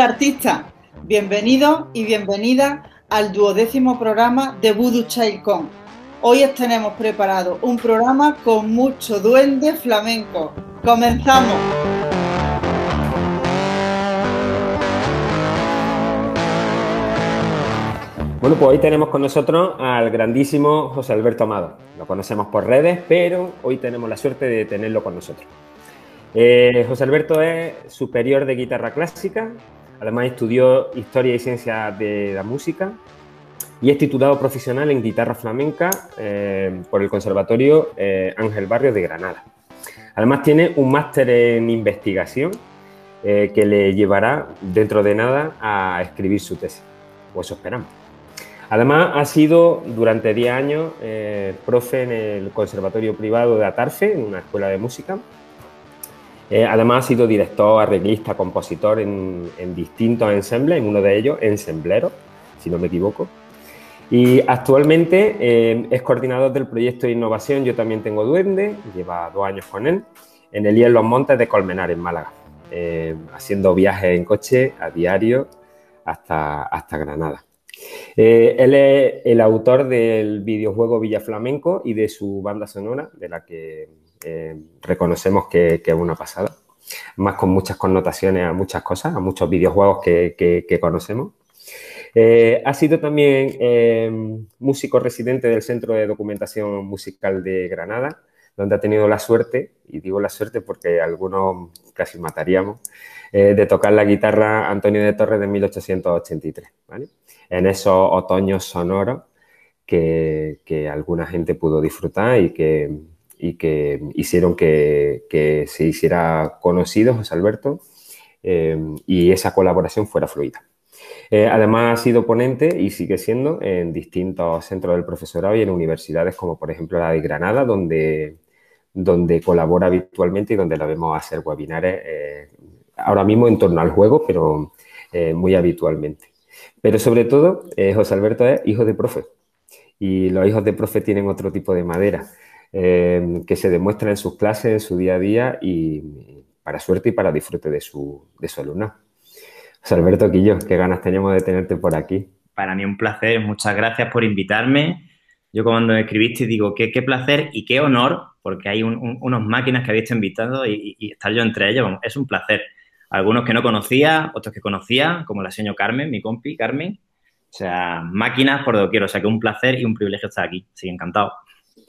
Artista, bienvenido y bienvenida al duodécimo programa de Voodoo Child Con. Hoy os tenemos preparado un programa con mucho duende flamenco. ¡Comenzamos! Bueno, pues hoy tenemos con nosotros al grandísimo José Alberto Amado. Lo conocemos por redes, pero hoy tenemos la suerte de tenerlo con nosotros. Eh, José Alberto es superior de guitarra clásica, Además estudió Historia y Ciencia de la Música y es titulado profesional en guitarra flamenca eh, por el Conservatorio eh, Ángel Barrio de Granada. Además tiene un máster en investigación eh, que le llevará dentro de nada a escribir su tesis, o eso esperamos. Además ha sido durante 10 años profe en el Conservatorio Privado de Atarfe, en una escuela de música, eh, además ha sido director, arreglista, compositor en, distintos ensembles, en uno de ellos, Ensemblero, si no me equivoco. Y actualmente eh, es coordinador del proyecto de innovación Yo también tengo duende, lleva dos años con él, en el en los Montes de Colmenar, en Málaga, eh, haciendo viajes en coche a diario hasta, hasta Granada. él es el autor del videojuego Villa Flamenco y de su banda sonora, de la que eh, reconocemos que, es una pasada, más con muchas connotaciones a muchas cosas, a muchos videojuegos que, conocemos. Eh, ha sido también eh, músico residente del Centro de Documentación Musical de Granada, donde ha tenido la suerte, y digo la suerte porque algunos casi mataríamos, de tocar la guitarra Antonio de Torres de 1883, En esos otoños sonoros que, que alguna gente pudo disfrutar y que, y que hicieron que, se hiciera conocido José Alberto eh, y esa colaboración fuera fluida. Eh, además ha sido ponente y sigue siendo en distintos centros del profesorado y en universidades como por ejemplo la de Granada, donde, donde colabora habitualmente y donde la vemos hacer webinares eh, ahora mismo en torno al juego, pero muy habitualmente. Pero sobre todo, José Alberto es hijo de profe y los hijos de profe tienen otro tipo de madera. Em, que se demuestra en sus clases, en su día a día y para suerte y para disfrute de su, de su alumna. José Alberto Quillo, qué ganas teníamos de tenerte por aquí. Para mí un placer, muchas gracias por invitarme. Yo cuando me escribiste digo, qué, qué placer y qué honor, porque hay unas máquinas que habéis invitado y, estar yo entre ellos, es un placer. Algunos que no conocía, otros que conocía, como la señora Carmen, mi compi Carmen. O sea, máquinas por doquier, o sea que un placer y un privilegio estar aquí. Sí, encantado.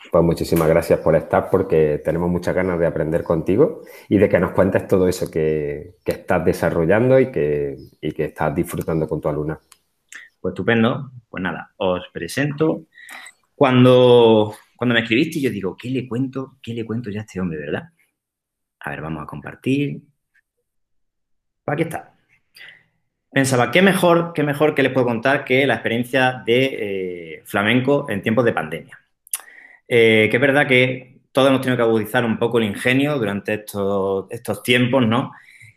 Pues muchísimas gracias por estar porque tenemos muchas ganas de aprender contigo y de que nos cuentes todo eso que, estás desarrollando y que, que estás disfrutando con tu alumna. Pues estupendo. Pues nada, os presento. Cuando, cuando me escribiste yo digo, ¿qué le cuento? ¿Qué le cuento ya a este hombre, verdad? A ver, vamos a compartir. Aquí está. Pensaba, ¿qué mejor, qué mejor que les puedo contar que la experiencia de eh, flamenco en tiempos de pandemia? Eh, que es verdad que todos hemos tenido que agudizar un poco el ingenio durante estos, estos tiempos, ¿no?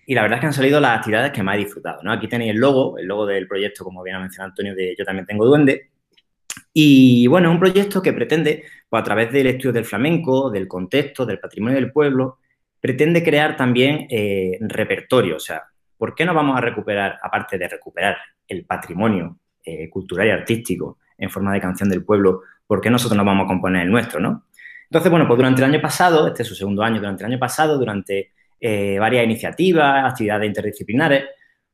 Y la verdad es que han salido las actividades que más he disfrutado, ¿no? Aquí tenéis el logo, el logo del proyecto, como bien ha mencionado Antonio, de Yo también tengo duende. Y bueno, es un proyecto que pretende, pues, a través del estudio del flamenco, del contexto, del patrimonio del pueblo, pretende crear también eh, repertorio. O sea, ¿por qué no vamos a recuperar, aparte de recuperar el patrimonio eh, cultural y artístico en forma de canción del pueblo, ¿por qué nosotros no vamos a componer el nuestro, no? Entonces, bueno, pues durante el año pasado, este es su segundo año, durante el año pasado, durante eh, varias iniciativas, actividades interdisciplinares,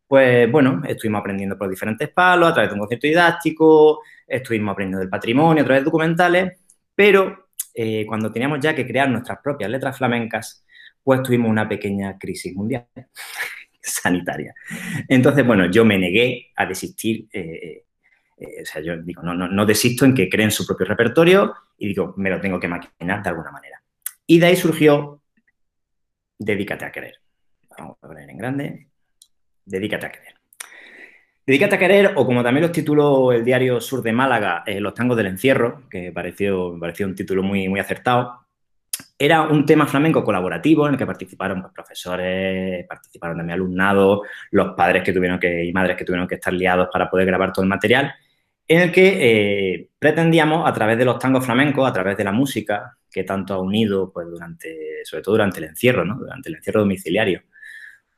pues bueno, estuvimos aprendiendo por diferentes palos, a través de un concepto didáctico, estuvimos aprendiendo del patrimonio, a través de documentales, pero eh, cuando teníamos ya que crear nuestras propias letras flamencas, pues tuvimos una pequeña crisis mundial sanitaria. Entonces, bueno, yo me negué a desistir eh, eh, o sea, yo digo, no, no, no desisto en que creen su propio repertorio y digo, me lo tengo que maquinar de alguna manera. Y de ahí surgió Dedícate a querer. Vamos a poner en grande. Dedícate a querer. Dedícate a querer, o como también los tituló el diario Sur de Málaga, eh, Los tangos del encierro, que pareció, pareció un título muy, muy acertado, era un tema flamenco colaborativo en el que participaron pues, profesores, participaron también alumnados, los padres que tuvieron que, y madres que tuvieron que estar liados para poder grabar todo el material en el que eh, pretendíamos, a través de los tangos flamencos, a través de la música, que tanto ha unido, pues, durante, sobre todo durante el encierro, ¿no? Durante el encierro domiciliario,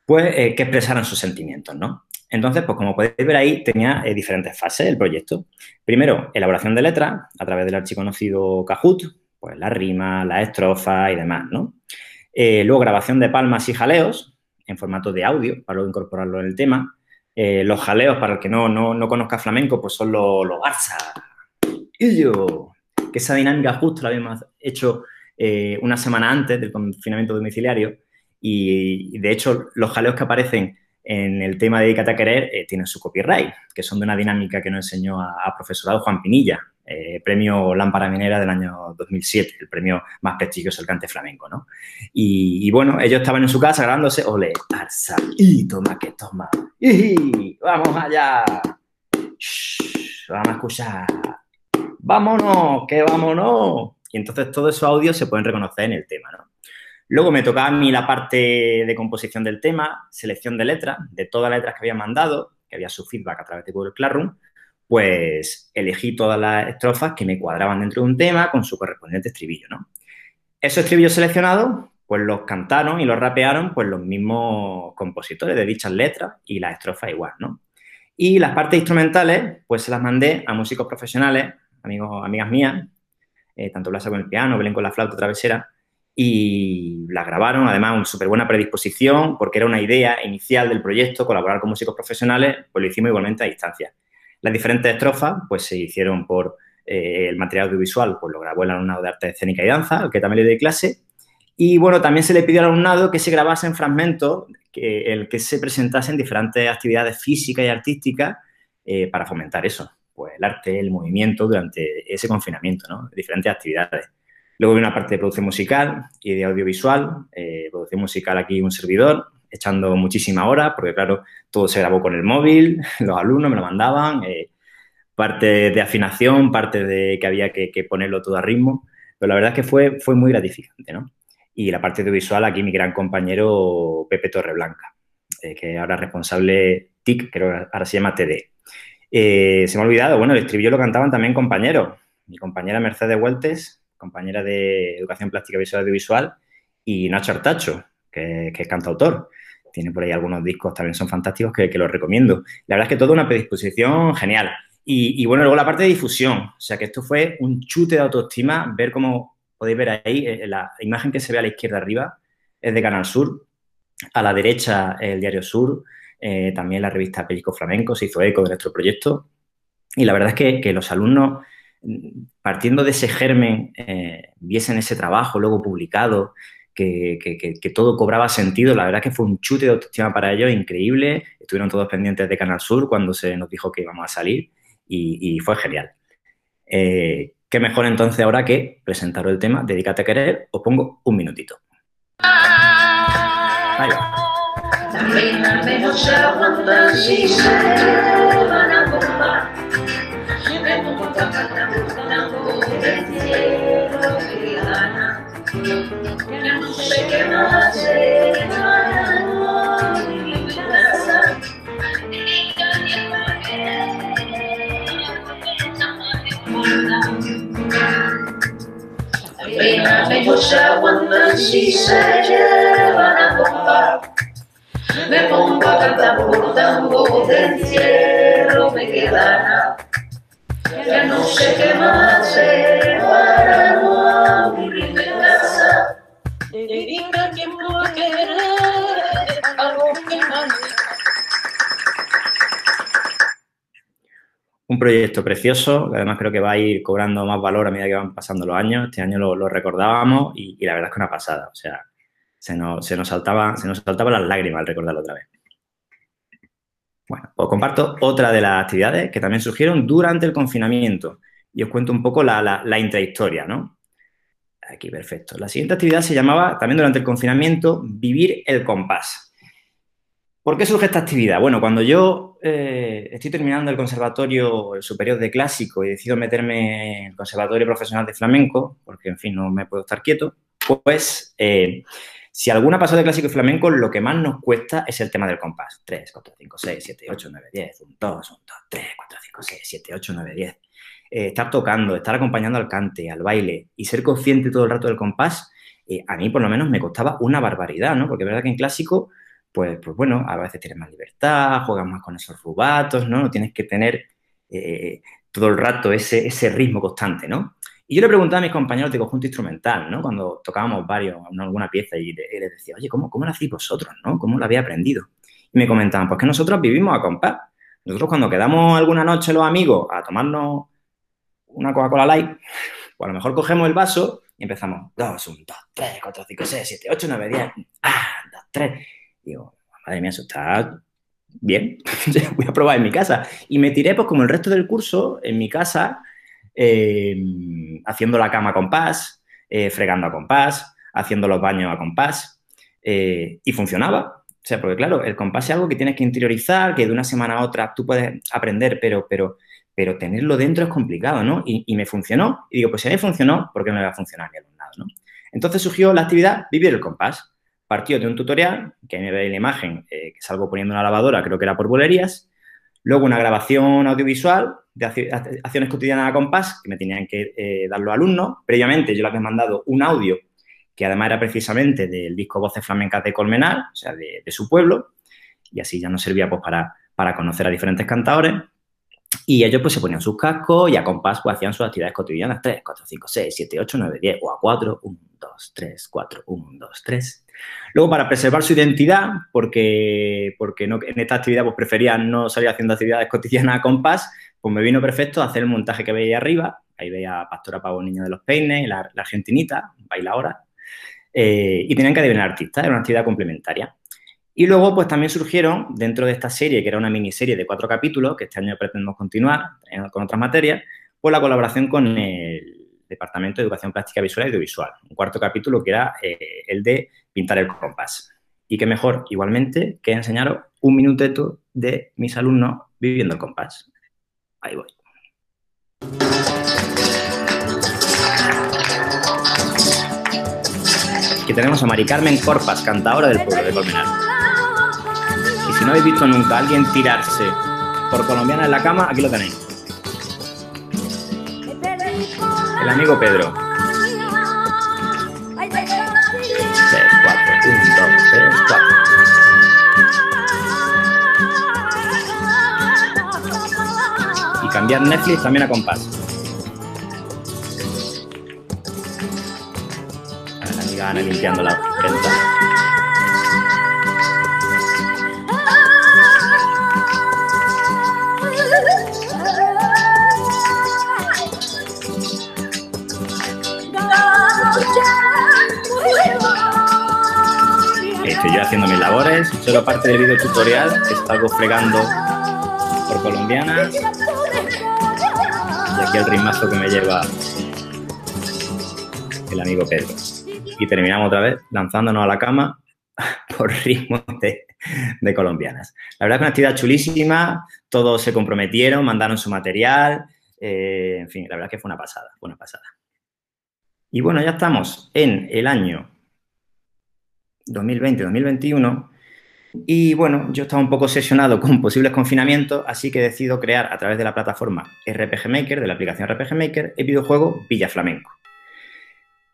pues, eh, que expresaran sus sentimientos, ¿no? Entonces, pues como podéis ver ahí, tenía eh, diferentes fases el proyecto. Primero, elaboración de letras a través del archiconocido Kahoot, pues la rima, la estrofa y demás, ¿no? Luego, grabación de palmas y jaleos en formato de audio para luego incorporarlo en el tema. Eh, los jaleos, para el que no, no, conozca flamenco, pues son los, los Barça. Y yo, que esa dinámica justo la habíamos hecho una semana antes del confinamiento domiciliario y, de hecho, los jaleos que aparecen en el tema de Dedicate a Querer eh, tienen su copyright, que son de una dinámica que nos enseñó a, profesorado Juan Pinilla, eh, premio Lámpara Minera del año 2007, el premio más prestigioso del cante flamenco, ¿no? Y, bueno, ellos estaban en su casa grabándose, ole, arsa, y toma que toma, y vamos allá, vamos a escuchar, vámonos, que vámonos. Y entonces todos esos audios se pueden reconocer en el tema, ¿no? Luego me tocaba a mí la parte de composición del tema, selección de letras, de todas las letras que había mandado, que había su feedback a través de Google Classroom, pues elegí todas las estrofas que me cuadraban dentro de un tema con su correspondiente estribillo, ¿no? Esos estribillos seleccionados, pues los cantaron y los rapearon pues los mismos compositores de dichas letras y las estrofas igual, ¿no? Y las partes instrumentales, pues se las mandé a músicos profesionales, amigos, amigas mías, eh, tanto Blasa con el piano, Belén con la flauta travesera, y la grabaron, además, una súper buena predisposición, porque era una idea inicial del proyecto, colaborar con músicos profesionales, pues lo hicimos igualmente a distancia. Las diferentes estrofas, pues se hicieron por eh, el material audiovisual, pues lo grabó el alumnado de arte escénica y danza, que también le di clase, y bueno, también se le pidió al alumnado que se grabase en fragmentos, que, el que se presentasen diferentes actividades físicas y artísticas eh, para fomentar eso, pues el arte, el movimiento durante ese confinamiento, ¿no? Diferentes actividades. Luego viene una parte de producción musical y de audiovisual. Eh, producción musical aquí un servidor, echando muchísimas horas, porque claro, todo se grabó con el móvil, los alumnos me lo mandaban, eh, parte de afinación, parte de que había que, ponerlo todo a ritmo, pero la verdad es que fue, fue muy gratificante, ¿no? Y la parte audiovisual, aquí mi gran compañero Pepe Torreblanca, eh, que ahora es responsable TIC, creo que ahora se llama TD. se me ha olvidado, bueno, el estribillo lo cantaban también compañeros. Mi compañera Mercedes Hueltes, compañera de Educación Plástica Visual Audiovisual, y Nacho Artacho, que, es cantautor. Tiene por ahí algunos discos, también son fantásticos, que, los recomiendo. La verdad es que toda una predisposición genial. Y, bueno, luego la parte de difusión. O sea, que esto fue un chute de autoestima, ver cómo podéis ver ahí, eh, la imagen que se ve a la izquierda arriba es de Canal Sur, a la derecha el Diario Sur, eh, también la revista Pellico Flamenco se hizo eco de nuestro proyecto. Y la verdad es que, que los alumnos partiendo de ese germen, eh, viesen ese trabajo luego publicado, que, todo cobraba sentido. La verdad que fue un chute de autoestima para ellos increíble. Estuvieron todos pendientes de Canal Sur cuando se nos dijo que íbamos a salir y, fue genial. Eh, ¿Qué mejor entonces ahora que presentaros el tema Dedícate a querer? Os pongo un minutito. No se aguantan si se llevan a compar. Me pongo a cantar por tango del cielo me quedará. Ya no sé qué más hacer para no aburrirme casa. Dedica tiempo a querer un proyecto precioso, que además creo que va a ir cobrando más valor a medida que van pasando los años. Este año lo, recordábamos y, la verdad es que una pasada. O sea, se nos, se nos, saltaba, se nos saltaban las lágrimas al recordarlo otra vez. Bueno, os comparto otra de las actividades que también surgieron durante el confinamiento y os cuento un poco la, la intrahistoria, ¿no? Aquí, perfecto. La siguiente actividad se llamaba, también durante el confinamiento, Vivir el compás. ¿Por qué surge esta actividad? Bueno, cuando yo eh, estoy terminando el conservatorio superior de clásico y decido meterme en el conservatorio profesional de flamenco, porque en fin, no me puedo estar quieto, pues eh, si alguna pasó de clásico y flamenco, lo que más nos cuesta es el tema del compás. 3, 4, 5, 6, 7, 8, 9, 10, 1, 2, 1, 2, 3, 4, 5, 6, 7, 8, 9, 10. estar tocando, estar acompañando al cante, al baile y ser consciente todo el rato del compás, eh, a mí por lo menos me costaba una barbaridad, ¿no? Porque es verdad que en clásico pues, pues bueno, a veces tienes más libertad, juegas más con esos rubatos, ¿no? No tienes que tener eh, todo el rato ese, ese ritmo constante, ¿no? Y yo le preguntaba a mis compañeros de conjunto instrumental, ¿no? Cuando tocábamos varios, alguna pieza y, les decía, oye, ¿cómo, ¿cómo lo hacéis vosotros, no? ¿Cómo lo habéis aprendido? Y me comentaban, pues que nosotros vivimos a compás. Nosotros cuando quedamos alguna noche los amigos a tomarnos una Coca-Cola Light, pues a lo mejor cogemos el vaso y empezamos, 2, 1, 2, 3, 4, 5, 6, 7, 8, 9, 10, ah, 2, 3. Digo, madre mía, eso está bien, voy a probar en mi casa. Y me tiré, pues como el resto del curso, en mi casa, eh, haciendo la cama a compás, eh, fregando a compás, haciendo los baños a compás, eh, y funcionaba. O sea, porque claro, el compás es algo que tienes que interiorizar, que de una semana a otra tú puedes aprender, pero, pero, pero tenerlo dentro es complicado, ¿no? Y, me funcionó. Y digo, pues si a mí funcionó, ¿por qué no me va a funcionar a mi alumnado, no? Entonces surgió la actividad Vivir el compás. Partió de un tutorial, que me ve la imagen, que salgo poniendo una lavadora, creo que era por bolerías, luego una grabación audiovisual de acciones cotidianas a compás que me tenían que eh, dar los alumnos. Previamente yo les había mandado un audio que además era precisamente del disco Voces Flamencas de Colmenar, o sea, de, su pueblo, y así ya nos servía pues para, para conocer a diferentes cantadores. Y ellos pues se ponían sus cascos y a compás pues hacían sus actividades cotidianas, 3, 4, 5, 6, 7, 8, 9, 10, o a 4, 1, 2, 3, 4, 1, 2, 3. Luego, para preservar su identidad, porque, porque no, en esta actividad pues preferían no salir haciendo actividades cotidianas a compás, pues me vino perfecto hacer el montaje que veía arriba. Ahí veía a Pastora Pavo, Niño de los Peines, la, la argentinita, bailadora. Eh, y tenían que adivinar artistas, era una actividad complementaria. Y luego, pues también surgieron, dentro de esta serie, que era una miniserie de cuatro capítulos, que este año pretendemos continuar con otras materias, pues la colaboración con el Departamento de Educación Plástica Visual y Audiovisual. Un cuarto capítulo que era eh, el de pintar el compás. Y qué mejor, igualmente, que enseñaros un minuteto de mis alumnos viviendo el compás. Ahí voy. Aquí tenemos a Mari Carmen Corpas, cantadora del pueblo de Colmenar. Y si no habéis visto nunca a alguien tirarse por colombiana en la cama, aquí lo tenéis. El amigo Pedro. 3, 4, 1, 2, 3, 4. cambiar Netflix también a compás. A la amiga limpiando la ventana. Haciendo mis labores, solo parte del video tutorial, algo fregando por colombianas aquí el ritmazo que me lleva el amigo Pedro. Y terminamos otra vez lanzándonos a la cama por ritmo de, colombianas. La verdad es que una actividad chulísima, todos se comprometieron, mandaron su material, eh, en fin, la verdad es que fue una pasada, fue una pasada. Y bueno, ya estamos en el año 2020-2021 y bueno, yo estaba un poco obsesionado con posibles confinamientos, así que decido crear a través de la plataforma RPG Maker, de la aplicación RPG Maker, el videojuego Villa Flamenco.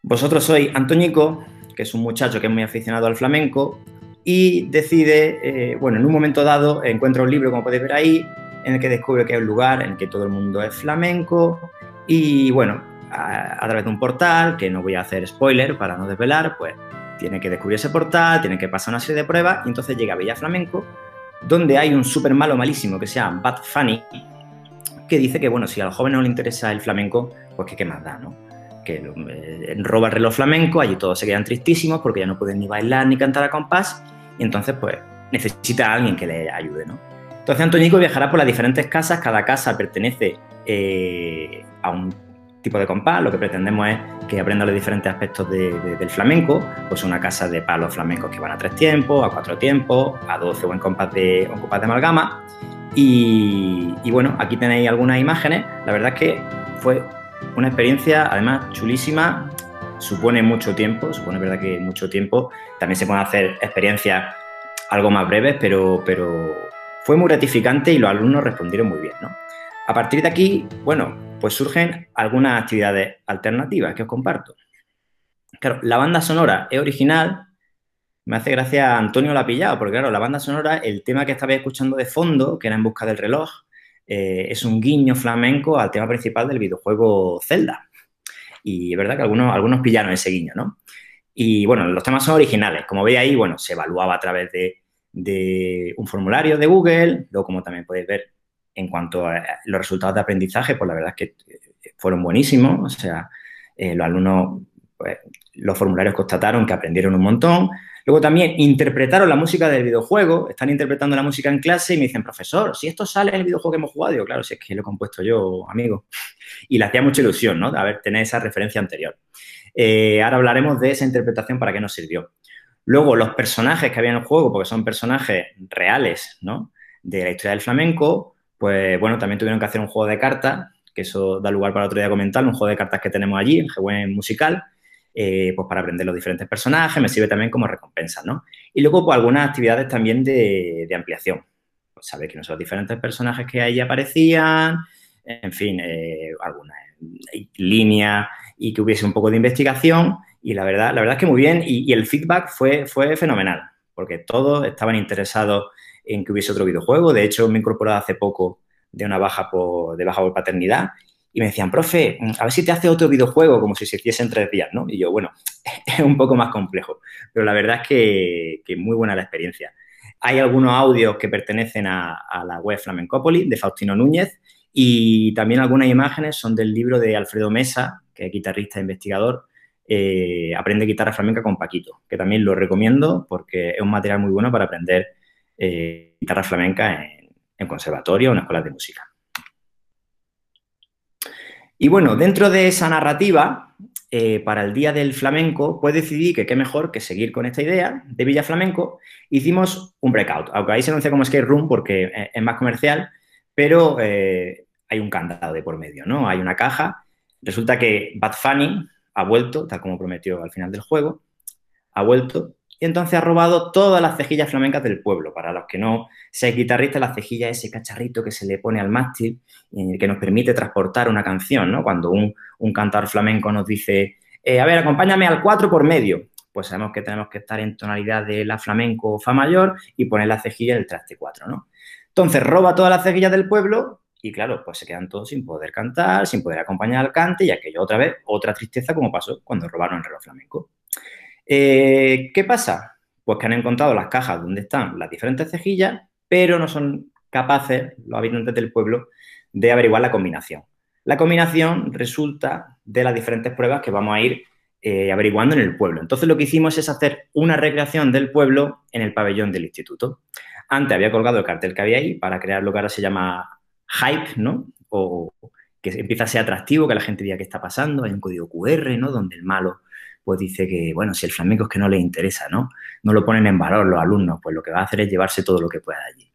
Vosotros sois Antoñico, que es un muchacho que es muy aficionado al flamenco, y decide, eh, bueno, en un momento dado encuentra un libro, como podéis ver ahí, en el que descubre que hay un lugar en el que todo el mundo es flamenco, y bueno, a, a través de un portal, que no voy a hacer spoiler para no desvelar, pues tiene que descubrir ese portal, tiene que pasar una serie de pruebas y entonces llega a Villa Flamenco, donde hay un súper malo malísimo que se llama Bad Funny, que dice que, bueno, si a los jóvenes no les interesa el flamenco, pues que qué más da, ¿no? Que eh, roba el reloj flamenco, allí todos se quedan tristísimos porque ya no pueden ni bailar ni cantar a compás, y entonces, pues, necesita a alguien que le ayude, ¿no? Entonces Antoñico viajará por las diferentes casas, cada casa pertenece eh, a un tipo de compás, lo que pretendemos es que aprenda los diferentes aspectos del flamenco, pues una casa de palos flamencos que van a tres tiempos, a cuatro tiempos, a doce o en compás de, un compás de amalgama. Y, bueno, aquí tenéis algunas imágenes. La verdad es que fue una experiencia, además, chulísima. Supone mucho tiempo, supone verdad que mucho tiempo. También se pueden hacer experiencias algo más breves, pero, pero fue muy gratificante y los alumnos respondieron muy bien, ¿no? A partir de aquí, bueno, pues surgen algunas actividades alternativas que os comparto. Claro, la banda sonora es original me hace gracia Antonio la pillado, porque claro, la banda sonora, el tema que estaba escuchando de fondo, que era En busca del reloj, eh, es un guiño flamenco al tema principal del videojuego Zelda. Y es verdad que algunos, algunos pillaron ese guiño, ¿no? Y bueno, los temas son originales. Como veis ahí, bueno, se evaluaba a través de, de un formulario de Google, luego como también podéis ver en cuanto a los resultados de aprendizaje, pues la verdad es que eh, fueron buenísimos. O sea, eh, los alumnos, pues, los formularios constataron que aprendieron un montón. Luego también interpretaron la música del videojuego, están interpretando la música en clase y me dicen, profesor, si esto sale en el videojuego que hemos jugado, digo, claro, si es que lo he compuesto yo, amigo. Y le hacía mucha ilusión, ¿no? De haber tener esa referencia anterior. Eh, ahora hablaremos de esa interpretación para qué nos sirvió. Luego, los personajes que había en el juego, porque son personajes reales, ¿no? De la historia del flamenco, pues bueno, también tuvieron que hacer un juego de cartas, que eso da lugar para otro día comentar, un juego de cartas que tenemos allí, en GWEN Musical, eh, pues para aprender los diferentes personajes, me sirve también como recompensa, ¿no? Y luego, pues algunas actividades también de, ampliación. Pues saber quiénes son los diferentes personajes que ahí aparecían, en fin, eh, algunas líneas y que hubiese un poco de investigación. Y la verdad, la verdad es que muy bien. Y, el feedback fue, fue fenomenal, porque todos estaban interesados en que hubiese otro videojuego. De hecho, me he incorporado hace poco de una baja por, de baja por paternidad y me decían, profe, a ver si te hace otro videojuego como si se hiciese en tres días, ¿no? Y yo, bueno, es un poco más complejo, pero la verdad es que, que muy buena la experiencia. Hay algunos audios que pertenecen a, a la web Flamencópolis de Faustino Núñez y también algunas imágenes son del libro de Alfredo Mesa, que es guitarrista e investigador, eh, Aprende guitarra flamenca con Paquito, que también lo recomiendo porque es un material muy bueno para aprender eh, guitarra flamenca en, en conservatorio en escuelas de música. Y bueno, dentro de esa narrativa, eh, para el Día del Flamenco, pues decidí que qué mejor que seguir con esta idea de Villa Flamenco. Hicimos un breakout, aunque ahí se anuncia como skate room porque es más comercial, pero hay un candado de por medio, ¿no? Hay una caja Resulta que Bad Funny ha vuelto, tal como prometió al final del juego, ha vuelto y entonces ha robado todas las cejillas flamencas del pueblo. Para los que no seáis guitarristas, la cejilla es ese cacharrito que se le pone al mástil y que nos permite transportar una canción, ¿no? Cuando un, un cantador flamenco nos dice, eh, a ver, acompáñame al 4 por medio, pues sabemos que tenemos que estar en tonalidad de la flamenco o fa mayor y poner la cejilla del traste 4, ¿no? Entonces roba todas las cejillas del pueblo y claro, pues se quedan todos sin poder cantar, sin poder acompañar al cante y aquello otra vez, otra tristeza como pasó cuando robaron el reloj flamenco. Eh, ¿Qué pasa? Pues que han encontrado las cajas donde están las diferentes cejillas, pero no son capaces, los habitantes del pueblo, de averiguar la combinación. La combinación resulta de las diferentes pruebas que vamos a ir eh, averiguando en el pueblo. Entonces lo que hicimos es hacer una recreación del pueblo en el pabellón del instituto. Antes había colgado el cartel que había ahí para crear lo que ahora se llama hype, ¿no? O que empieza a ser atractivo, que la gente diga qué está pasando, hay un código QR, ¿no? Donde el malo pues dice que, bueno, si el flamenco es que no le interesa, ¿no? No lo ponen en valor los alumnos, pues lo que va a hacer es llevarse todo lo que pueda allí.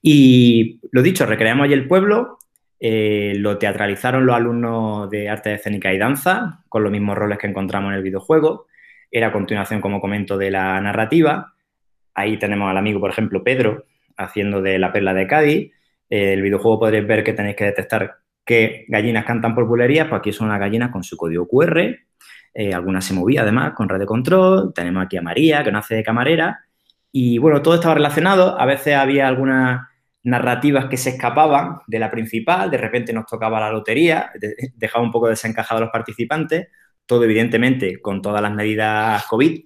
Y lo dicho, recreamos allí el pueblo, eh, lo teatralizaron los alumnos de arte escénica y danza, con los mismos roles que encontramos en el videojuego. Era a continuación, como comento, de la narrativa. Ahí tenemos al amigo, por ejemplo, Pedro, haciendo de la perla de Cádiz el videojuego podréis ver que tenéis que detectar qué gallinas cantan por bulerías, pues aquí son las gallinas con su código QR, eh, alguna se movía además con red de control, tenemos aquí a María que no hace de camarera. Y bueno, todo estaba relacionado, a veces había algunas narrativas que se escapaban de la principal, de repente nos tocaba la lotería, dejaba un poco desencajado a los participantes, todo evidentemente con todas las medidas COVID,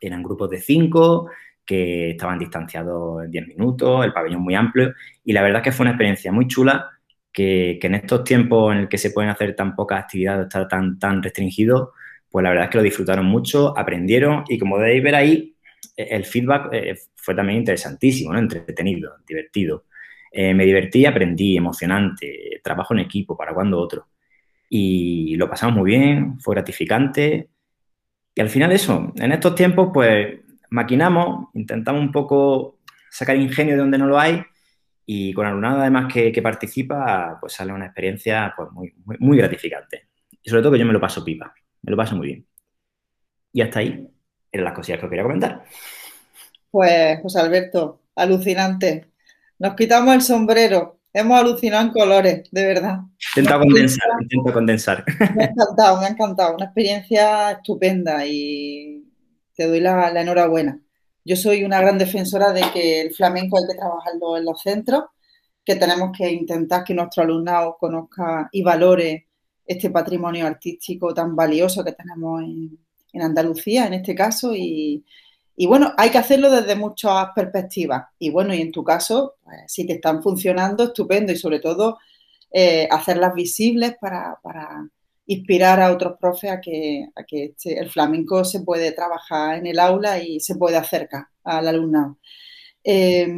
eran grupos de cinco, que estaban distanciados en 10 minutos, el pabellón muy amplio. Y la verdad es que fue una experiencia muy chula que, en estos tiempos en el que se pueden hacer tan pocas actividades, estar tan, tan restringidos, pues la verdad es que lo disfrutaron mucho, aprendieron y como debéis ver ahí, e, el feedback eh, fue también interesantísimo, entretenido, divertido. Eh, me divertí, aprendí, emocionante, trabajo en equipo, para cuando otro. Y lo pasamos muy bien, fue gratificante. Y al final eso, en estos tiempos, pues maquinamos, intentamos un poco sacar ingenio de donde no lo hay y con alumnado además que, participa, pues sale una experiencia pues, muy, muy, gratificante. Y sobre todo que yo me lo paso pipa, me lo paso muy bien. Y hasta ahí eran las cosillas que os quería comentar. Pues, José Alberto, alucinante. Nos quitamos el sombrero. Hemos alucinado en colores, de verdad. Intento condensar, intento condensar. Me ha encantado, me ha encantado. Una experiencia estupenda y te doy la, la enhorabuena. Yo soy una gran defensora de que el flamenco hay que trabajarlo en los centros, que tenemos que intentar que nuestro alumnado conozca y valore este patrimonio artístico tan valioso que tenemos en, Andalucía, en este caso, y, bueno, hay que hacerlo desde muchas perspectivas. Y bueno, y en tu caso, pues, si te están funcionando, estupendo, y sobre todo eh, hacerlas visibles para, inspirar a otros profes a que, a que este, el flamenco se puede trabajar en el aula y se puede acercar al alumnado. Eh,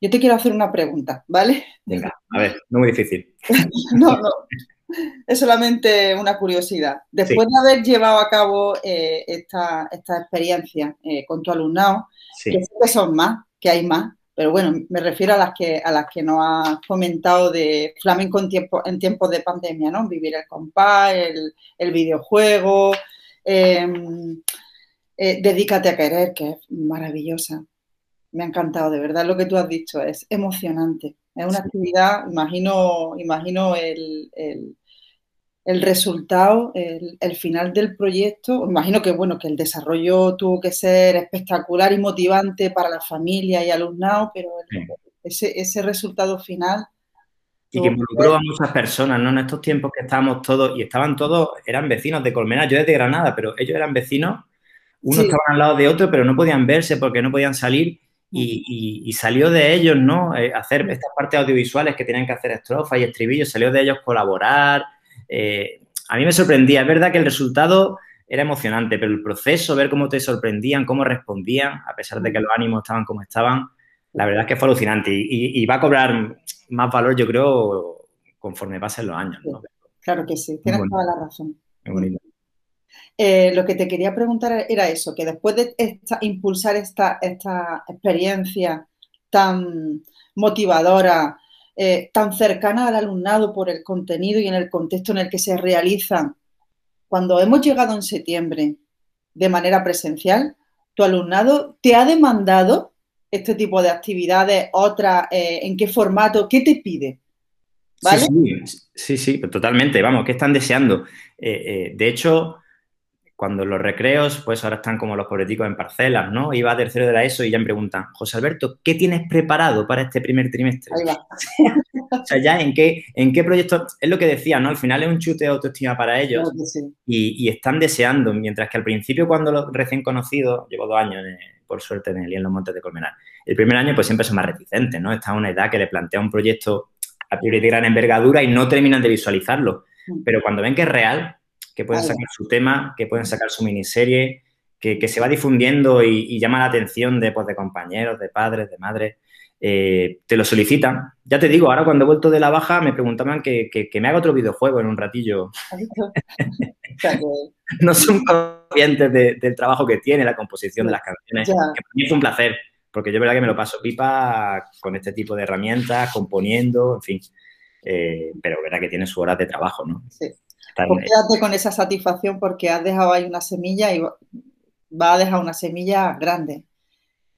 yo te quiero hacer una pregunta, ¿vale? Venga, a ver, no muy difícil. no, no, es solamente una curiosidad. Después sí. de haber llevado a cabo eh, esta, esta, experiencia eh, con tu alumnado, sí. que son más, que hay más, pero bueno, me refiero a las que, a las que nos has comentado de flamenco en, tiempo, en tiempos de pandemia, ¿no? Vivir el compás, el, el videojuego, eh, Dedícate a querer, que es maravillosa. Me ha encantado, de verdad, lo que tú has dicho, es emocionante. Es una sí. actividad, imagino, imagino el, el el resultado, el, el, final del proyecto, imagino que bueno, que el desarrollo tuvo que ser espectacular y motivante para la familia y alumnado, pero el, ese, ese resultado final y que involucró a muchas personas, ¿no? En estos tiempos que estábamos todos, y estaban todos, eran vecinos de Colmenar, yo desde Granada, pero ellos eran vecinos, unos sí. estaban al lado de otro, pero no podían verse porque no podían salir, y, y, y salió de ellos, ¿no? Eh, hacer estas partes audiovisuales que tenían que hacer estrofas y estribillos, salió de ellos colaborar, eh, a mí me sorprendía. Es verdad que el resultado era emocionante, pero el proceso, ver cómo te sorprendían, cómo respondían, a pesar de que los ánimos estaban como estaban, la verdad es que fue alucinante y, va a cobrar más valor, yo creo, conforme pasen los años. ¿no? Claro que sí, tienes toda la razón. Muy bonito. Eh, lo que te quería preguntar era eso, que después de esta, impulsar esta, esta experiencia tan motivadora, eh, tan cercana al alumnado por el contenido y en el contexto en el que se realizan. Cuando hemos llegado en septiembre de manera presencial, tu alumnado te ha demandado este tipo de actividades, otra, eh, en qué formato, qué te pide. ¿Vale? Sí, sí, sí, sí, totalmente. Vamos, ¿qué están deseando? Eh, eh, de hecho, cuando los recreos, pues ahora están como los pobreticos en parcelas, ¿no? Iba a tercero de la ESO y ya me preguntan, José Alberto, ¿qué tienes preparado para este primer trimestre? Ahí va. o sea, ya en qué, en qué proyecto, es lo que decía, ¿no? Al final es un chute de autoestima para ellos Claro que sí. y, y, están deseando, mientras que al principio cuando los recién conocidos, llevo dos años eh, por suerte en el en los Montes de Colmenar, el primer año pues siempre son más reticentes, ¿no? Está en una edad que le plantea un proyecto a priori de gran envergadura y no terminan de visualizarlo, Mm. pero cuando ven que es real, que pueden sacar su tema, que pueden sacar su miniserie, que, que se va difundiendo y, y, llama la atención de, pues, de compañeros, de padres, de madres, eh, te lo solicitan. Ya te digo, ahora cuando he vuelto de la baja me preguntaban que, que, que me haga otro videojuego en un ratillo. no son conscientes de, del trabajo que tiene la composición de las canciones, que para mí es un placer, porque yo verdad que me lo paso pipa con este tipo de herramientas, componiendo, en fin. Eh, pero verdad que tiene su hora de trabajo, ¿no? Sí. Pues quédate con esa satisfacción porque has dejado ahí una semilla y va a dejar una semilla grande.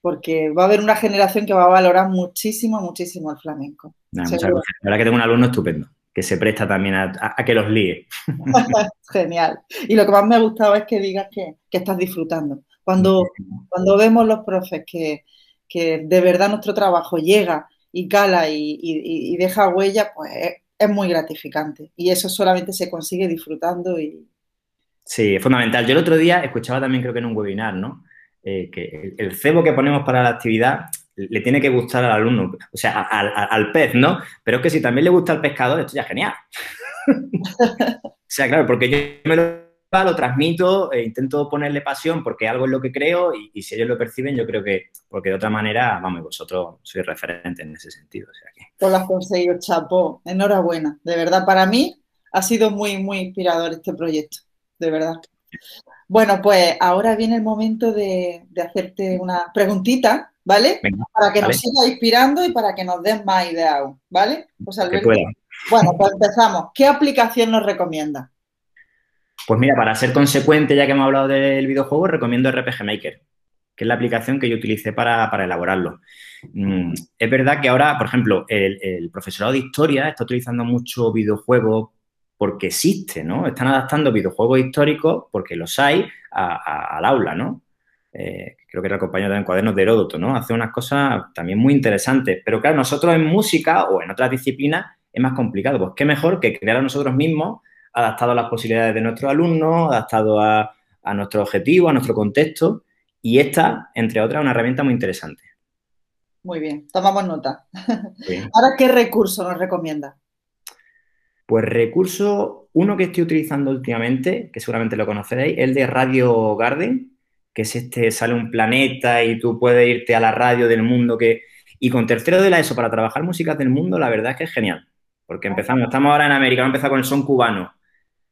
Porque va a haber una generación que va a valorar muchísimo, muchísimo el flamenco. Nah, muchas gracias. La verdad que tengo un alumno estupendo, que se presta también a, a, a que los líe. Genial. Y lo que más me ha gustado es que digas que, que estás disfrutando. Cuando, cuando vemos los profes que, que, de verdad nuestro trabajo llega y cala y, y, y deja huella, pues es muy gratificante y eso solamente se consigue disfrutando y... Sí, es fundamental. Yo el otro día escuchaba también, creo que en un webinar, ¿no? Eh, que el, cebo que ponemos para la actividad le tiene que gustar al alumno, o sea, al, al, al pez, ¿no? Pero es que si también le gusta al pescador, esto ya es genial. o sea, claro, porque yo me lo, lo transmito, eh, intento ponerle pasión porque algo es lo que creo y, y, si ellos lo perciben, yo creo que, porque de otra manera, vamos, vosotros sois referentes en ese sentido. O sea que... Pues lo has conseguido, chapo. Enhorabuena. De verdad, para mí ha sido muy, muy inspirador este proyecto. De verdad. Bueno, pues ahora viene el momento de, de hacerte una preguntita, ¿vale? Venga, para que vale. nos siga inspirando y para que nos des más ideas, ¿vale? Pues Alberto, bueno, pues empezamos. ¿Qué aplicación nos recomienda? Pues mira, para ser consecuente, ya que hemos hablado del videojuego, recomiendo RPG Maker, que es la aplicación que yo utilicé para, elaborarlo. Mm, es verdad que ahora, por ejemplo, el, profesorado de historia está utilizando mucho videojuegos porque existe, ¿no? Están adaptando videojuegos históricos, porque los hay, al aula, ¿no? eh, creo que era el compañero de Cuadernos de Heródoto, ¿no? Hace unas cosas también muy interesantes. Pero claro, nosotros en música o en otras disciplinas es más complicado. Pues qué mejor que crear a nosotros mismos, adaptado a las posibilidades de nuestros alumnos, adaptado a, a nuestro objetivo, a nuestro contexto. Y esta, entre otras, es una herramienta muy interesante. Muy bien, tomamos nota. Bien. Ahora, ¿qué recurso nos recomienda? Pues recurso, uno que estoy utilizando últimamente, que seguramente lo conoceréis, el de Radio Garden, que es este, sale un planeta y tú puedes irte a la radio del mundo que... Y con tercero de la ESO para trabajar músicas del mundo, la verdad es que es genial. Porque empezamos, estamos ahora en América, vamos a empezar con el son cubano,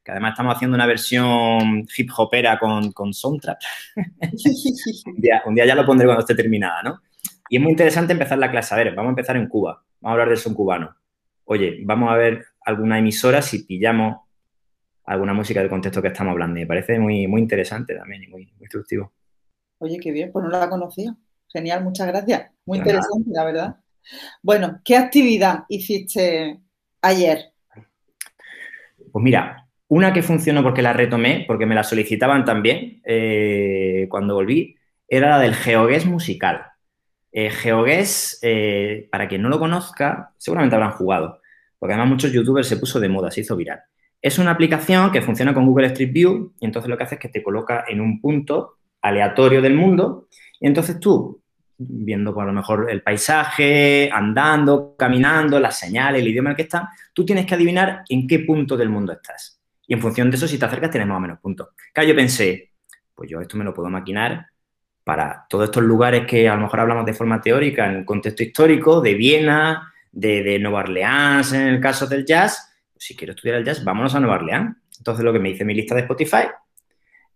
que además estamos haciendo una versión hip hopera con, con soundtrack. un, día, un día ya lo pondré cuando esté terminada, ¿no? Y es muy interesante empezar la clase. A ver, vamos a empezar en Cuba. Vamos a hablar del son cubano. Oye, vamos a ver alguna emisora si pillamos alguna música del contexto que estamos hablando. Me parece muy, muy interesante también y muy, muy instructivo. Oye, qué bien, pues no la conocía. Genial, muchas gracias. Muy nada. interesante, la verdad. Bueno, ¿qué actividad hiciste ayer? Pues mira, una que funcionó porque la retomé, porque me la solicitaban también eh, cuando volví, era la del GeoGuess musical. Eh, GeoGuess, eh, para quien no lo conozca, seguramente habrán jugado, porque además muchos youtubers se puso de moda, se hizo viral. Es una aplicación que funciona con Google Street View y entonces lo que hace es que te coloca en un punto aleatorio del mundo y entonces tú, viendo por lo mejor el paisaje, andando, caminando, las señales, el idioma en el que estás, tú tienes que adivinar en qué punto del mundo estás. Y en función de eso, si te acercas, tienes más o menos puntos. Claro, yo pensé, pues yo esto me lo puedo maquinar para todos estos lugares que a lo mejor hablamos de forma teórica en el contexto histórico, de Viena, de, de Nueva Orleans en el caso del jazz. Si quiero estudiar el jazz, vámonos a Nueva Orleans. Entonces lo que me hice mi lista de Spotify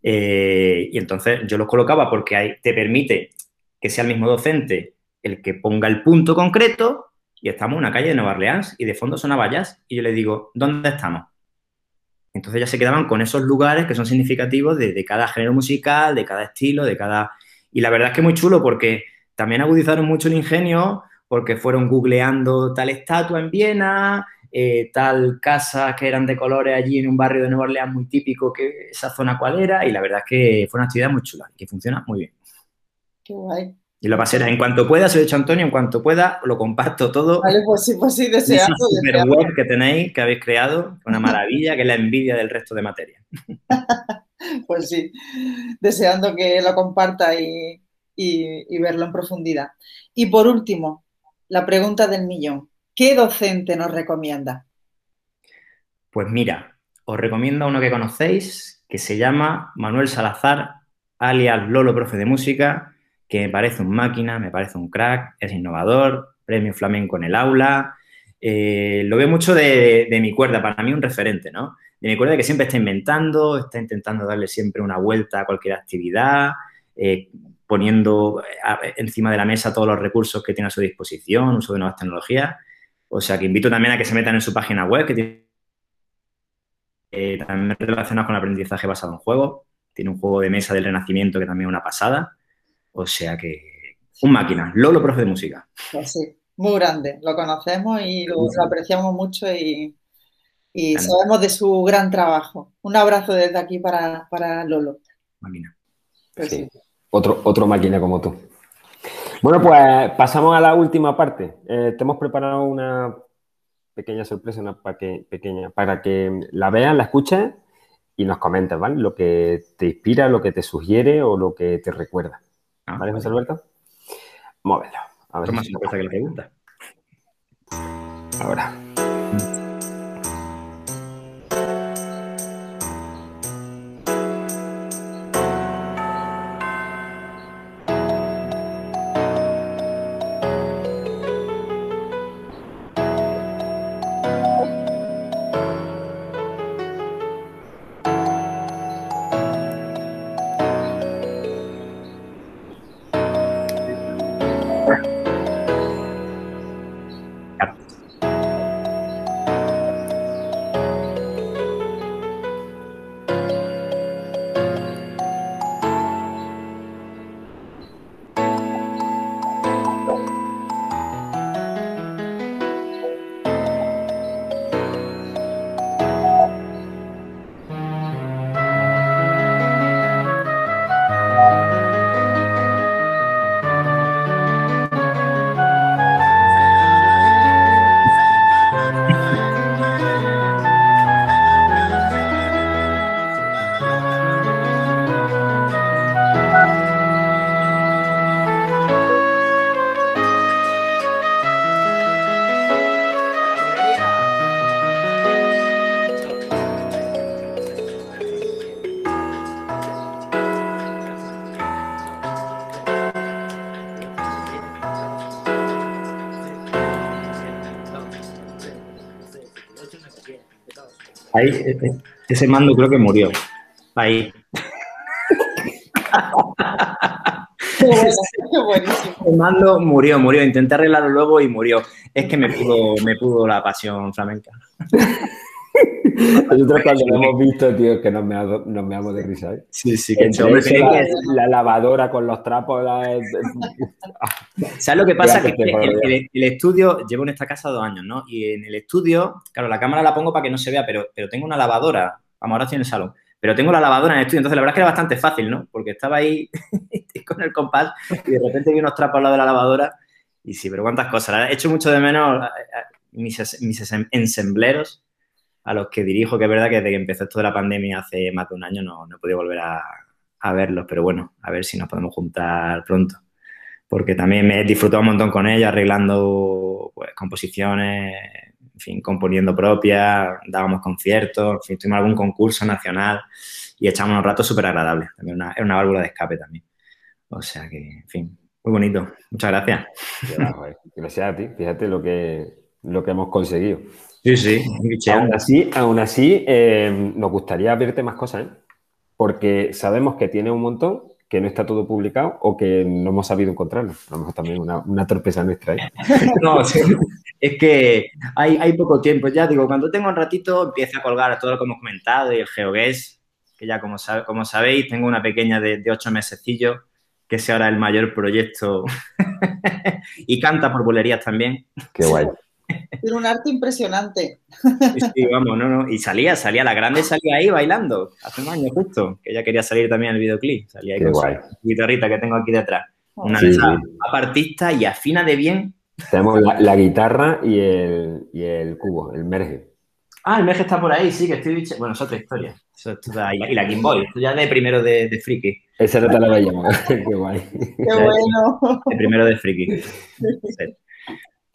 eh, y entonces yo los colocaba porque ahí te permite que sea el mismo docente el que ponga el punto concreto y estamos en una calle de Nueva Orleans y de fondo sonaba jazz y yo le digo, ¿dónde estamos? Entonces ya se quedaban con esos lugares que son significativos de, cada género musical, de cada estilo, de cada... Y la verdad es que muy chulo porque también agudizaron mucho el ingenio porque fueron googleando tal estatua en Viena, eh, tal casa que eran de colores allí en un barrio de Nueva Orleans muy típico, que esa zona cuál era, y la verdad es que fue una actividad muy chula, que funciona muy bien. Qué guay. Y lo pasé, en cuanto pueda, se lo he dicho a Antonio, en cuanto pueda, lo comparto todo. Vale, pues sí, pues sí, esa deseando, super deseando. web que tenéis, que habéis creado, una maravilla, que es la envidia del resto de materia. Pues sí, deseando que lo comparta y, y- y verlo en profundidad. Y por último, la pregunta del millón. ¿Qué docente nos recomienda? Pues mira, os recomiendo a uno que conocéis, que se llama Manuel Salazar, alias Lolo Profe de Música, que me parece un máquina, me parece un crack, es innovador, premio flamenco en el aula. eh, lo veo mucho de, mi cuerda, para mí un referente, ¿no? De mi cuerda que siempre está inventando, está intentando darle siempre una vuelta a cualquier actividad, eh, poniendo eh, encima de la mesa todos los recursos que tiene a su disposición, uso de nuevas tecnologías. O sea, que invito también a que se metan en su página web, que tiene también relacionado con el aprendizaje basado en juegos. Tiene un juego de mesa del Renacimiento que también es una pasada. O sea que un máquina, Lolo, profe de música. Pues sí, muy grande. Lo conocemos y lo, lo apreciamos mucho y, sabemos de su gran trabajo. Un abrazo desde aquí para, para Lolo. máquina. Pues sí. Sí, otro, otro máquina como tú. Bueno, pues pasamos a la última parte. Eh, te hemos preparado una pequeña sorpresa, una pa- que- pequeña, para que la veas, la escuches y nos comentes, ¿vale? Lo que te inspira, lo que te sugiere o lo que te recuerda. Ah, ¿Vale, José. Alberto? Vamos a ver más si- que la pregunta. ahora. Ahí, eh, eh, ese mando creo que murió. Ahí. El mando murió, murió. Intenté arreglarlo luego y murió. Es que me pudo, me pudo la pasión flamenca. Nosotros cuando lo hemos visto, tío, que nos meamos, nos meamos de risa. ¿eh? Sí, sí, que Entre hombre, eso, la, que- la lavadora con los trapos. la- ¿Sabes lo que pasa? Que por el, lo el- el estudio, llevo en esta casa dos años, ¿no? Y en el estudio, claro, la cámara la pongo para que no se vea, pero, pero tengo una lavadora. Vamos, ahora estoy en el salón. Pero tengo la lavadora en el estudio, entonces la verdad es que era bastante fácil, ¿no? Porque estaba ahí con el compás y de repente vi unos trapos al lado de la lavadora. Y sí, pero cuántas cosas. He hecho mucho de menos a- mis, mis ensem- ensambleros a los que dirijo, que es verdad que desde que empezó esto de la pandemia hace más de un año no, no he podido volver a, a verlos, pero bueno, a ver si nos podemos juntar pronto porque también me he disfrutado un montón con ella, arreglando pues, composiciones, en fin, componiendo propias, dábamos conciertos, en fin, tuvimos algún concurso nacional y echamos unos ratos súper agradables. También una, era una válvula de escape también. O sea que, en fin, muy bonito. Muchas gracias. Gracias a ti. Fíjate lo que, lo que hemos conseguido. Sí, sí, Aún así, aún así eh, nos gustaría verte más cosas, ¿eh? Porque sabemos que tiene un montón, que no está todo publicado o que no hemos sabido encontrarlo. A lo mejor también una, una torpeza nuestra. ¿eh? No, sí. es que hay, hay poco tiempo. Ya digo, cuando tengo un ratito empiezo a colgar todo lo que hemos comentado y el GeoGuess, que ya como, sabe- como sabéis, tengo una pequeña de, de ocho mesecillos, que es ahora el mayor proyecto. y canta por bulerías también. Qué guay. Tiene un arte impresionante. Sí, sí, vamos, no, no. Y salía, salía, la grande salía ahí bailando, hace un año justo, que ella quería salir también el videoclip. Salía ahí Qué con su guay. guitarrita que tengo aquí detrás. Una Sí, apartista y afina de bien. Tenemos la, la guitarra y el, y el cubo, el merge. Ah, el Merge está por ahí, sí, que estoy dicho. Bueno, es otra historia. Eso, y, la, y la Game Boy, esto ya de primero de, de friki. Esa no te la veíamos. Qué guay. Qué bueno. De primero de friki.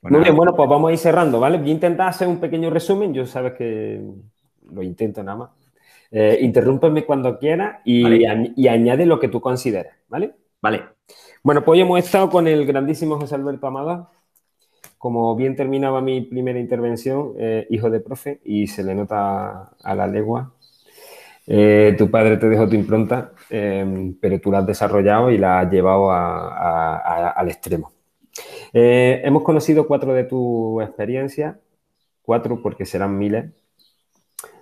Pues Muy bien, bueno, pues vamos a ir cerrando, ¿vale? Voy a intentar hacer un pequeño resumen. Yo sabes que lo intento nada más. Eh, interrúmpeme cuando quieras y, Vale. añ- y añade lo que tú consideres, ¿vale? Vale. Bueno, pues hoy hemos estado con el grandísimo José Alberto Amada. Como bien terminaba mi primera intervención, eh, hijo de profe, y se le nota a la legua. Eh, tu padre te dejó tu impronta, eh, pero tú la has desarrollado y la has llevado a- a- a- al extremo. Eh, hemos conocido cuatro de tus experiencias, cuatro porque serán miles.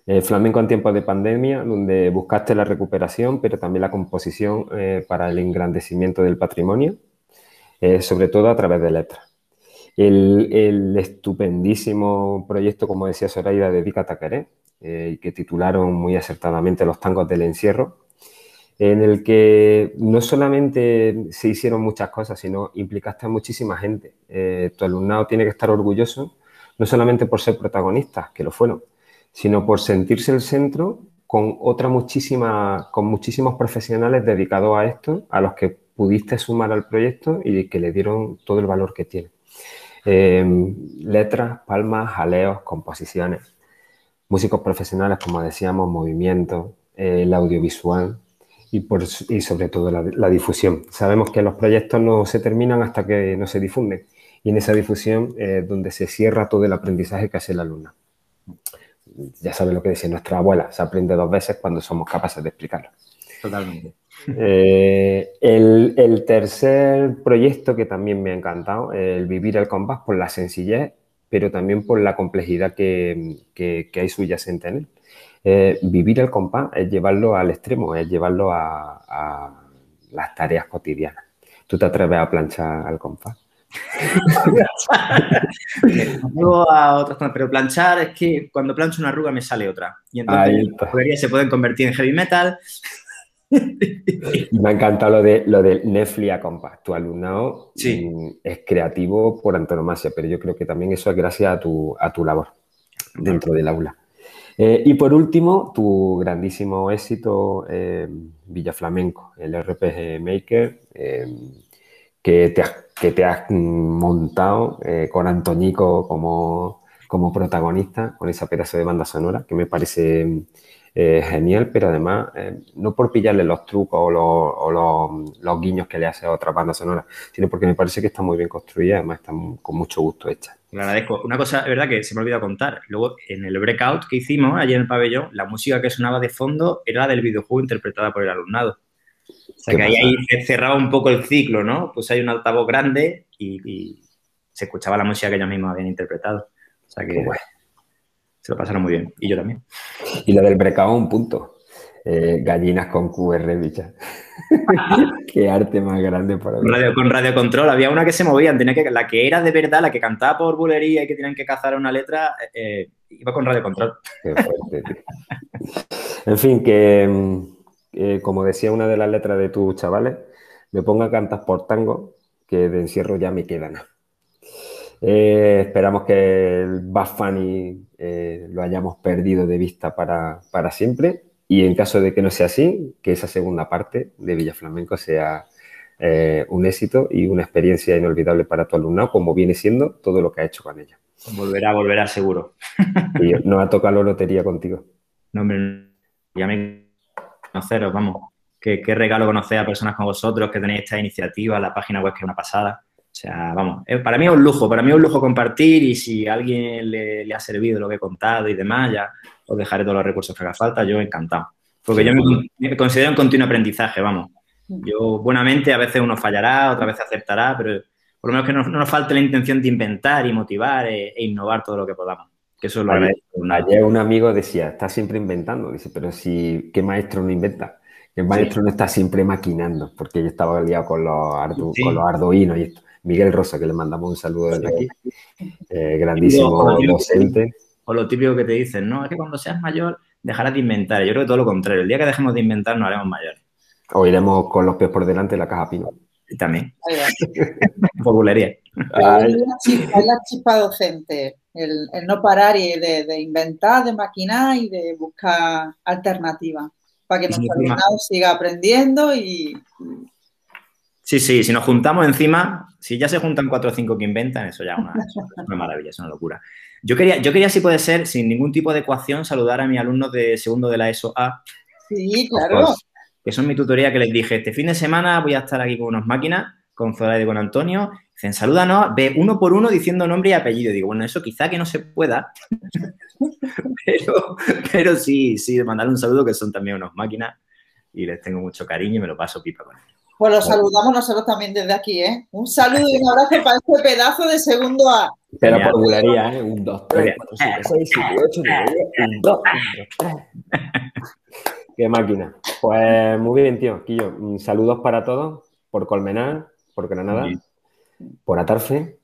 Eh, flamenco en tiempos de pandemia, donde buscaste la recuperación, pero también la composición eh, para el engrandecimiento del patrimonio, sobre todo a través de letras. El, el estupendísimo proyecto, como decía Zoraida, de Dica Taqueré, que titularon muy acertadamente Los tangos del encierro, en el que no solamente se hicieron muchas cosas, sino implicaste a muchísima gente. Eh, tu alumnado tiene que estar orgulloso, no solamente por ser protagonistas, que lo fueron, sino por sentirse el centro con otra muchísima, con muchísimos profesionales dedicados a esto, a los que pudiste sumar al proyecto y que le dieron todo el valor que tiene. Eh, letras, palmas, jaleos, composiciones, músicos profesionales, como decíamos, movimiento, eh, el audiovisual y, por, y sobre todo la, la, difusión. Sabemos que los proyectos no se terminan hasta que no se difunden y en esa difusión es eh, donde se cierra todo el aprendizaje que hace el alumno. Ya sabe lo que decía nuestra abuela, se aprende dos veces cuando somos capaces de explicarlo. Totalmente. Eh, el, el, tercer proyecto que también me ha encantado, el vivir el compás por la sencillez, pero también por la complejidad que, que, que hay subyacente en él. Eh, vivir el compás es llevarlo al extremo, es llevarlo a, a, las tareas cotidianas. ¿Tú te atreves a planchar al compás? a otras cosas, pero planchar es que cuando plancho una arruga me sale otra. Y entonces las se pueden convertir en heavy metal. Me ha encantado lo de lo del Netflix a compás. Tu alumnado sí. es creativo por antonomasia, pero yo creo que también eso es gracias a tu, a tu labor dentro del aula. Eh, y por último, tu grandísimo éxito eh, Villaflamenco, el RPG Maker, eh, que, te has, montado eh, con Antoñico como, protagonista, con esa pedazo de banda sonora, que me parece eh, genial, pero además, no por pillarle los trucos o, los, guiños que le hace a otras bandas sonoras, sino porque me parece que está muy bien construida, además está con mucho gusto hecha. Lo agradezco. Una cosa, es verdad que se me ha olvidado contar. Luego, en el breakout que hicimos ayer en el pabellón, la música que sonaba de fondo era la del videojuego interpretada por el alumnado. O sea ¿Qué que ahí, pasa? ahí se cerraba un poco el ciclo, ¿no? Pues hay un altavoz grande y, y se escuchaba la música que ellos mismos habían interpretado. O sea que se lo pasaron muy bien. Y yo también. Y lo del brecao, un punto. Eh, gallinas con QR, bicha. Qué arte más grande para mí. radio, con radio control había una que se movía, tenía que, la que era de verdad, la que cantaba por bulería y que tenían que cazar una letra, eh, iba con radio control. Qué fuerte, tío. En fin, que mm, eh, como decía una de las letras de tus chavales, me ponga a cantar por tango, que de encierro ya me queda nada. Eh, esperamos que el Bad Funny eh, lo hayamos perdido de vista para, para siempre y en caso de que no sea así, que esa segunda parte de Villa Flamenco sea eh, un éxito y una experiencia inolvidable para tu alumnado, como viene siendo todo lo que ha hecho con ella. Volverá, volverá seguro. Y nos ha tocado la lotería contigo. No, hombre, ya me conoceros, vamos. Qué, qué regalo conocer a personas como vosotros que tenéis esta iniciativa, la página web que es una pasada. O sea, vamos, para mí es un lujo, para mí es un lujo compartir y si a alguien le, le ha servido lo que he contado y demás, ya os dejaré todos los recursos que haga falta, yo encantado. Porque yo me, considero un continuo aprendizaje, vamos. Yo, buenamente, a veces uno fallará, otras veces aceptará, pero por lo menos que no, no nos falte la intención de inventar y motivar e, e innovar todo lo que podamos. Que eso es lo Ayer, ayer un amigo decía, está siempre inventando. Dice, pero si, ¿qué maestro no inventa? ¿Qué maestro no está siempre maquinando? Porque yo estaba liado con los, ardu- Sí. con los arduinos y esto. Miguel Rosa, que le mandamos un saludo desde aquí. Eh, grandísimo Digo, docente. O lo típico que te dicen, no, es que cuando seas mayor dejarás de inventar. Yo creo que todo lo contrario. El día que dejemos de inventar nos haremos mayores. O iremos con los pies por delante en la caja pino. Y también. Ay, Es la chispa, es la chispa docente, el, el no parar y de, de inventar, de maquinar y de buscar alternativas para que nuestro alumnado siga aprendiendo y, Sí, sí, si nos juntamos encima, si ya se juntan cuatro o cinco que inventan, eso ya es una, es una maravilla, es una locura. Yo quería, yo quería, si puede ser, sin ningún tipo de ecuación, saludar a mis alumnos de segundo de la ESO A, sí, claro. que son mi tutoría que les dije, este fin de semana voy a estar aquí con unas máquinas, con Zoraida y con Antonio. Dicen, salúdanos, ve uno por uno diciendo nombre y apellido. Digo, bueno, eso quizá que no se pueda, pero, pero sí, sí, de mandarle un saludo, que son también unas máquinas y les tengo mucho cariño y me lo paso pipa con ellos. Pues los saludamos nosotros también desde aquí, ¿eh? Un saludo y un abrazo para este pedazo de segundo A. Pero por bulería, ¿eh? Un, dos, tres, cuatro, cinco, seis, siete, ocho, nueve. Un, dos, un, dos, tres. Qué máquina. Pues muy bien, tío. Quillo, mm, saludos para todos. Por Colmenar, por Granada, por Atarfe.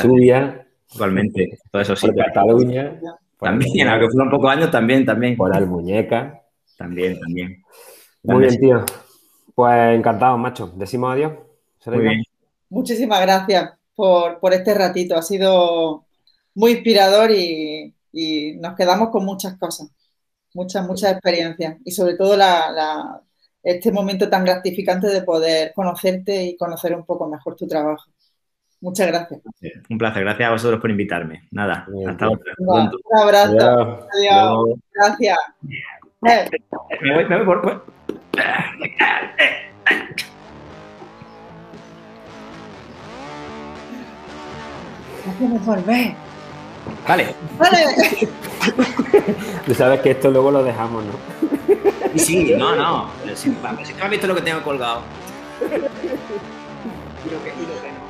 Subia, Igualmente, todo eso sí. por Cataluña, por También, Almuñeca, aunque fueron pocos años, también, también. por Almuñeca. También, también. Muy bien, tío. Pues encantado, macho. Decimos adiós. Muy Soreida. bien. Muchísimas gracias por, por este ratito. Ha sido muy inspirador y, y nos quedamos con muchas cosas, muchas, muchas experiencias y sobre todo la, la- este momento tan gratificante de poder conocerte y conocer un poco mejor tu trabajo. Muchas gracias. Un placer. Gracias a vosotros por invitarme. Nada, bien, hasta otra. Un abrazo. Adiós. Adiós. Gracias. Eh, Me voy, me voy por... mejor, ve. Vale. Vale. Tú sabes que esto luego lo dejamos, ¿no? Y sí, no, no. Pero si, vamos, si tú has visto lo que tengo colgado. Y lo que- y lo que.